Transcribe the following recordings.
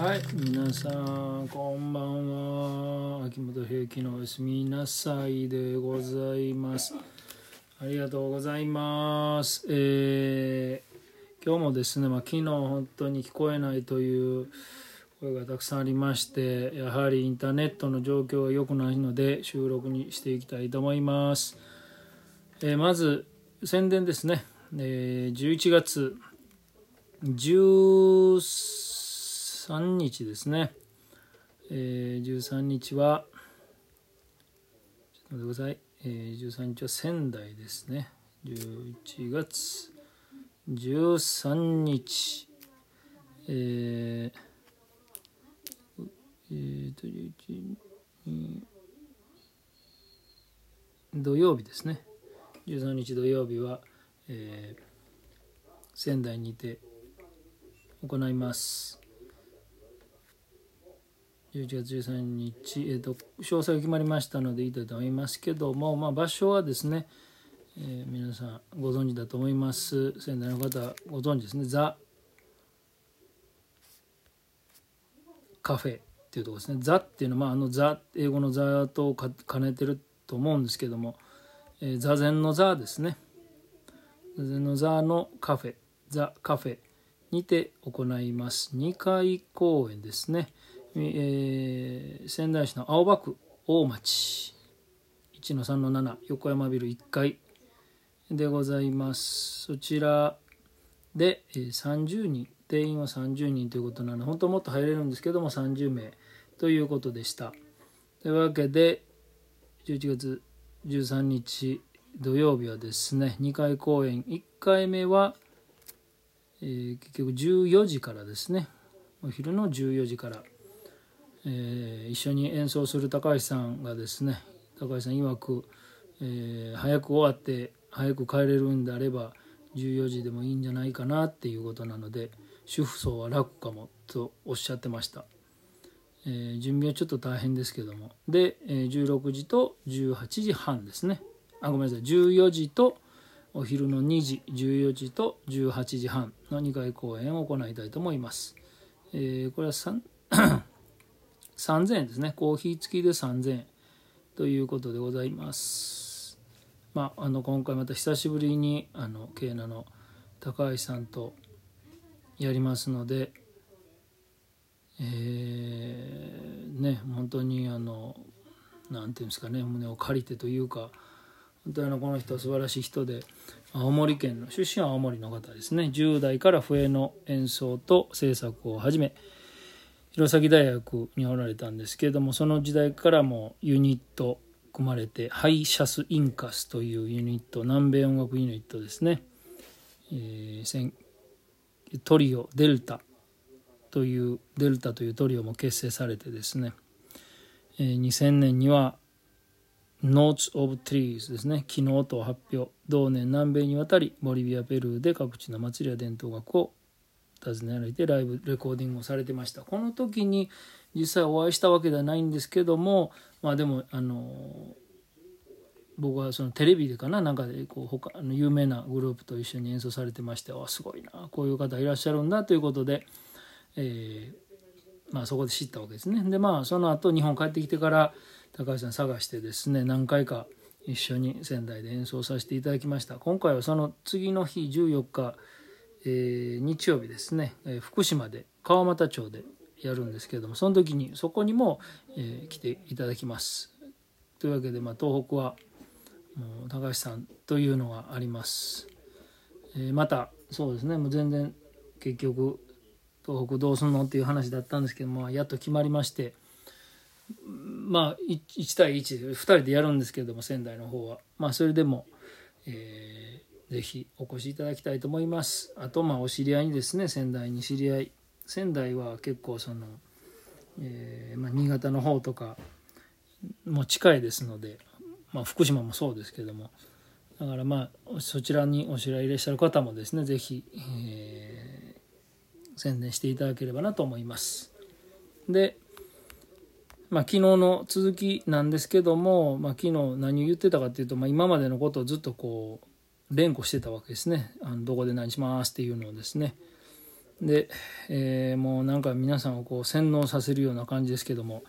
はい皆さんこんばんは。秋元平気のおやすみなさいでございます。ありがとうございますえー、今日もですね、まあ、昨日本当に聞こえないという声がたくさんありましてやはりインターネットの状況が良くないので収録にしていきたいと思います、えー、まず宣伝ですね、えー、11月13日ですね、えー、13日はちょっと待ってください、えー、13日は仙台ですね。11月13日。えー、えー、と11土曜日ですね。13日土曜日は、えー、仙台にて行います。11月13日、えーと、詳細が決まりましたのでいいと思いますけども、まあ、場所はですね、えー、皆さんご存知だと思います。仙台の方ご存知ですね。ザ・カフェっていうところですね。ザっていうのは、まあ、あのザ英語のザと兼ねてると思うんですけども、えー、座禅のザですね。座禅のザのカフェザ・カフェにて行います。2回公演ですね、えー、仙台市の青葉区大町。1の3の7横山ビル1階でございます。そちらで30人定員は30人ということなので本当はもっと入れるんですけども30名ということでした。というわけで11月13日土曜日はですね2回公演1回目は「えー、結局14時からですね。お昼の14時から、えー、一緒に演奏する高橋さんがですね高橋さん曰く、えー、早く終わって早く帰れるんであれば14時でもいいんじゃないかなっていうことなので主婦層は楽かもとおっしゃってました、えー、準備はちょっと大変ですけども。で、えー、16時と18時半ですね。あごめんなさい。14時とお昼の2時14時と18時半の2回公演を行いたいと思います、え、これは 3000円ですね。コーヒー付きで3000円ということでございます。まああの今回また久しぶりにあのケーナの高橋さんとやりますのでえー、ね本当にあの何ていうんですかね胸を借りてというか本当にこの人は素晴らしい人で青森県の出身は青森の方ですね。10代から笛の演奏と制作を始め弘前大学におられたんですけれどもその時代からもユニット組まれてハイシャス・インカスというユニット南米音楽ユニットですね、えー、トリオデルタというデルタというトリオも結成されてですね、えー、2000年には Notes of Trees ですね。昨日と発表。同年南米に渡りボリビアペルーで各地の祭りや伝統学を訪ねられてライブレコーディングをされてました。この時に実際お会いしたわけではないんですけどもまあでもあの僕はそのテレビでかななんかでこう他の有名なグループと一緒に演奏されてましてあすごいなこういう方いらっしゃるんだということで、えー、まあ、そこで知ったわけですね。でまあその後日本帰ってきてから高橋さん探してですね何回か一緒に仙台で演奏させていただきました。今回はその次の日14日、えー、日曜日ですね、えー、福島で川俣町でやるんですけれどもその時にそこにも、えー、来ていただきます。というわけで、まあ、東北はもう高橋さんというのがあります、えまたそうですねもう全然結局東北どうすんのっていう話だったんですけどもやっと決まりましてまあ1対1で2人でやるんですけれども仙台の方は。まあそれでも、え、ぜひお越しいただきたいと思います。あとまあお知り合いにですね仙台に知り合い。仙台は結構その、えー、まあ、新潟の方とかも近いですので、まあ、福島もそうですけども。だからまあそちらにお知り合いいらっしゃる方もですね是非、えー、宣伝していただければなと思います。でまあ、昨日の続きなんですけども、まあ、昨日何を言ってたかっていうと、まあ、今までのことをずっとこう連呼してたわけですね。あのどこで何しますっていうのをですね。で、えー、もうなんか皆さんをこう洗脳させるような感じですけども、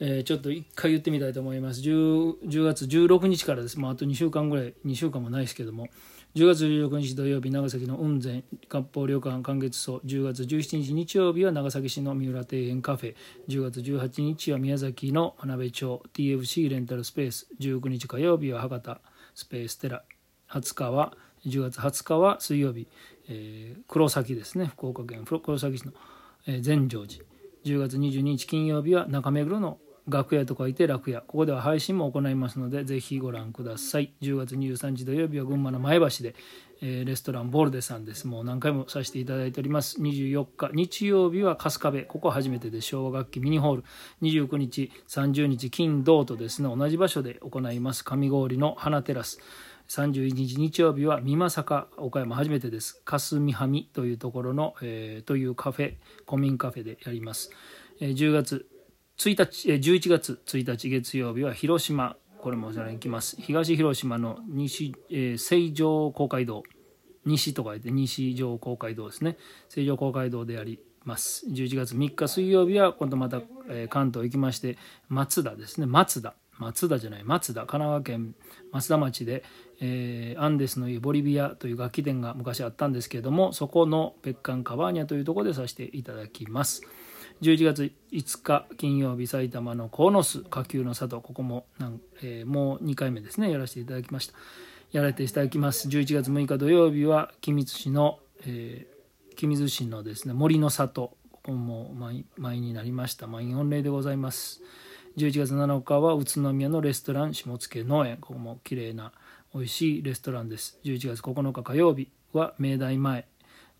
えー、ちょっと一回言ってみたいと思います。10, 10月16日からです、まあ、あと2週間ぐらい2週間もないですけども。10月16日土曜日長崎の雲仙割烹旅館寒月荘。10月17日日曜日は長崎市の三浦庭園カフェ。10月18日は宮崎の真鍋町。TFC レンタルスペース。19日火曜日は博多スペーステラ。20日は10月20日は水曜日、えー、黒崎ですね。福岡県黒崎市の、えー、善成寺。10月22日金曜日は中目黒の楽屋と書いて楽屋。ここでは配信も行いますのでぜひご覧ください。10月23日土曜日は群馬の前橋で、えー、レストランボルデさんです。もう何回もさせていただいております。24日日曜日は春日部。ここ初めてで昭和楽器ミニホール。29日30日金土とですね同じ場所で行います。上郡の花テラス。31日日曜日は美作岡山初めてです霞はみというところの、えー、というカフェ古民カフェでやります、えー、10月1日、11月1日月曜日は広島、これもおさらに行きます。東広島の西、えー、成城公会堂、西と書いて西城公会堂ですね。成城公会堂であります。11月3日水曜日は今度また、えー、関東行きまして、松田ですね。松田。松田じゃない、松田、神奈川県松田町で、えー、アンデスの家ボリビアという楽器店が昔あったんですけれども、そこの別館カバーニャというところでさせていただきます。11月5日金曜日埼玉の鴻巣下級の里ここもなん、えー、もう2回目ですねやらせていただきました。やらせていただきます。11月6日土曜日は君津市の、えー、君津市のですね森の里ここも満員になりました。満員御礼でございます。11月7日は宇都宮のレストラン下野農園ここも綺麗な美味しいレストランです。11月9日火曜日は明大前。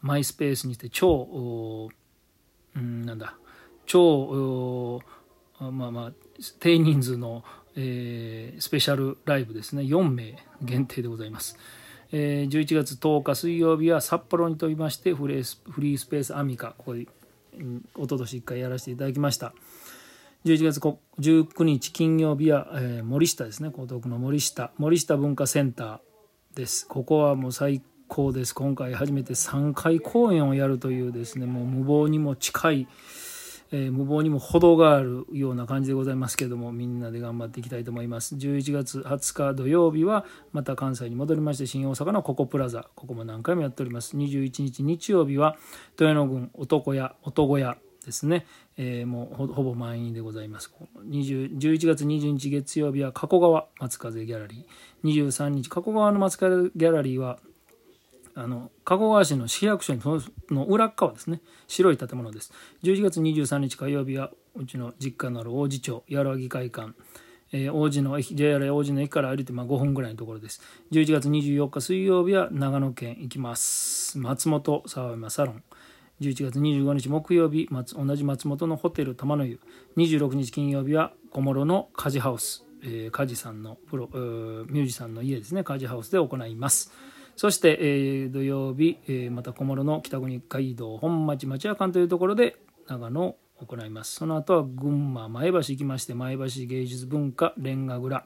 マイスペースにて超うんなんだ。超まあまあ低人数の、えー、スペシャルライブですね。4名限定でございます、えー、11月10日水曜日は札幌に飛びましてフレースフリースペースアミカ。ここで、うん、一昨年1回やらせていただきました。11月19日金曜日は、えー、森下ですね。江東区の森下。森下文化センターです。ここはもう最高です。今回初めて3回公演をやるというですねもう無謀にも近いえー、無謀にも程があるような感じでございますけどもみんなで頑張っていきたいと思います。11月20日土曜日はまた関西に戻りまして新大阪のココプラザ。ここも何回もやっております。21日日曜日は豊野郡男屋男屋。ですね、えー、もうほぼ満員でございます。20 11月20日月曜日は加古川松風ギャラリー。23日加古川の松風ギャラリーはあの加古川市の市役所のの裏側ですね。白い建物です。11月23日火曜日はうちの実家のある王子町矢良議会館。えー、王子の駅 JR 王子の駅から歩いてまあ5分ぐらいのところです。11月24日水曜日は長野県行きます。松本沢山サロン。11月25日木曜日同じ松本のホテル玉の湯。26日金曜日は小諸のカジハウス、えー、カジさんのプロミュージシャンの家ですね。カジハウスで行います。そして、えー、土曜日、えー、また小諸の北国街道本町町屋館というところで長野を行います。その後は群馬前橋行きまして前橋芸術文化レンガ蔵。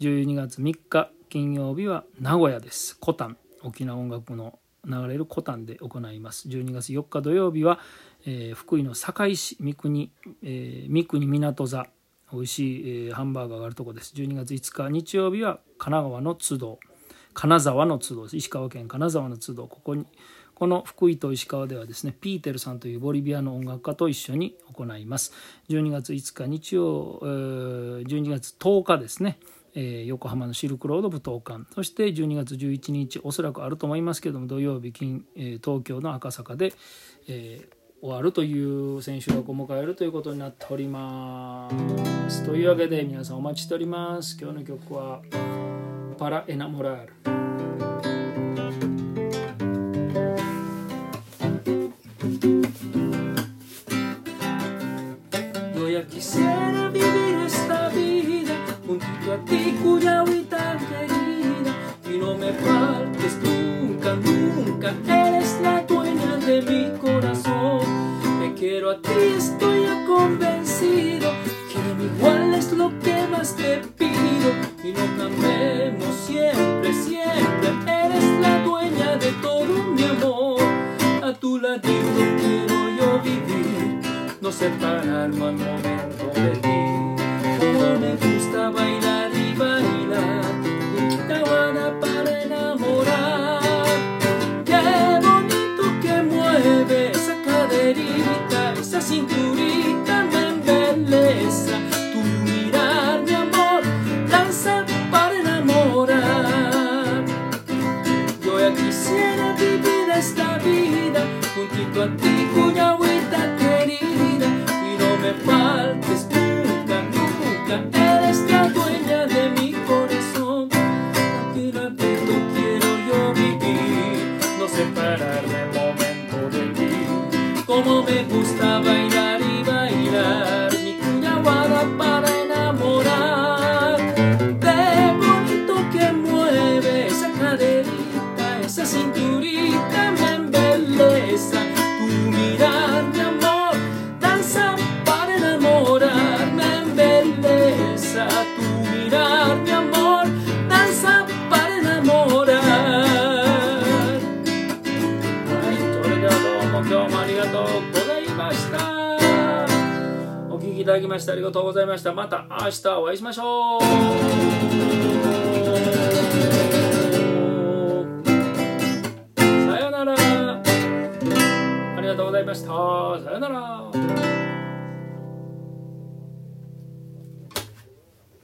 12月3日金曜日は名古屋です。コタン。沖縄音楽の流れるコタンで行います。12月4日土曜日は、えー、福井の堺市三国、えー、三国港座美味しい、えー、ハンバーガーがあるとこです。12月5日日曜日は神奈川の津堂金沢の都道石川県金沢の都道。ここにこの福井と石川ではですねピーテルさんというボリビアの音楽家と一緒に行います。12月5日日曜12月10日ですね。え横浜のシルクロード武道館。そして12月11日おそらくあると思いますけども土曜日金、え東京の赤坂で、えー、終わるという選手枠を迎えるということになっております。というわけで皆さんお待ちしております。今日の曲はパラ・エナモラール mi corazón. Te quiero a ti, Tico. も今日もありがとうございました。お聞きいただきましてありがとうございました。また明日お会いしましょう。さよなら。ありがとうございました。さよなら。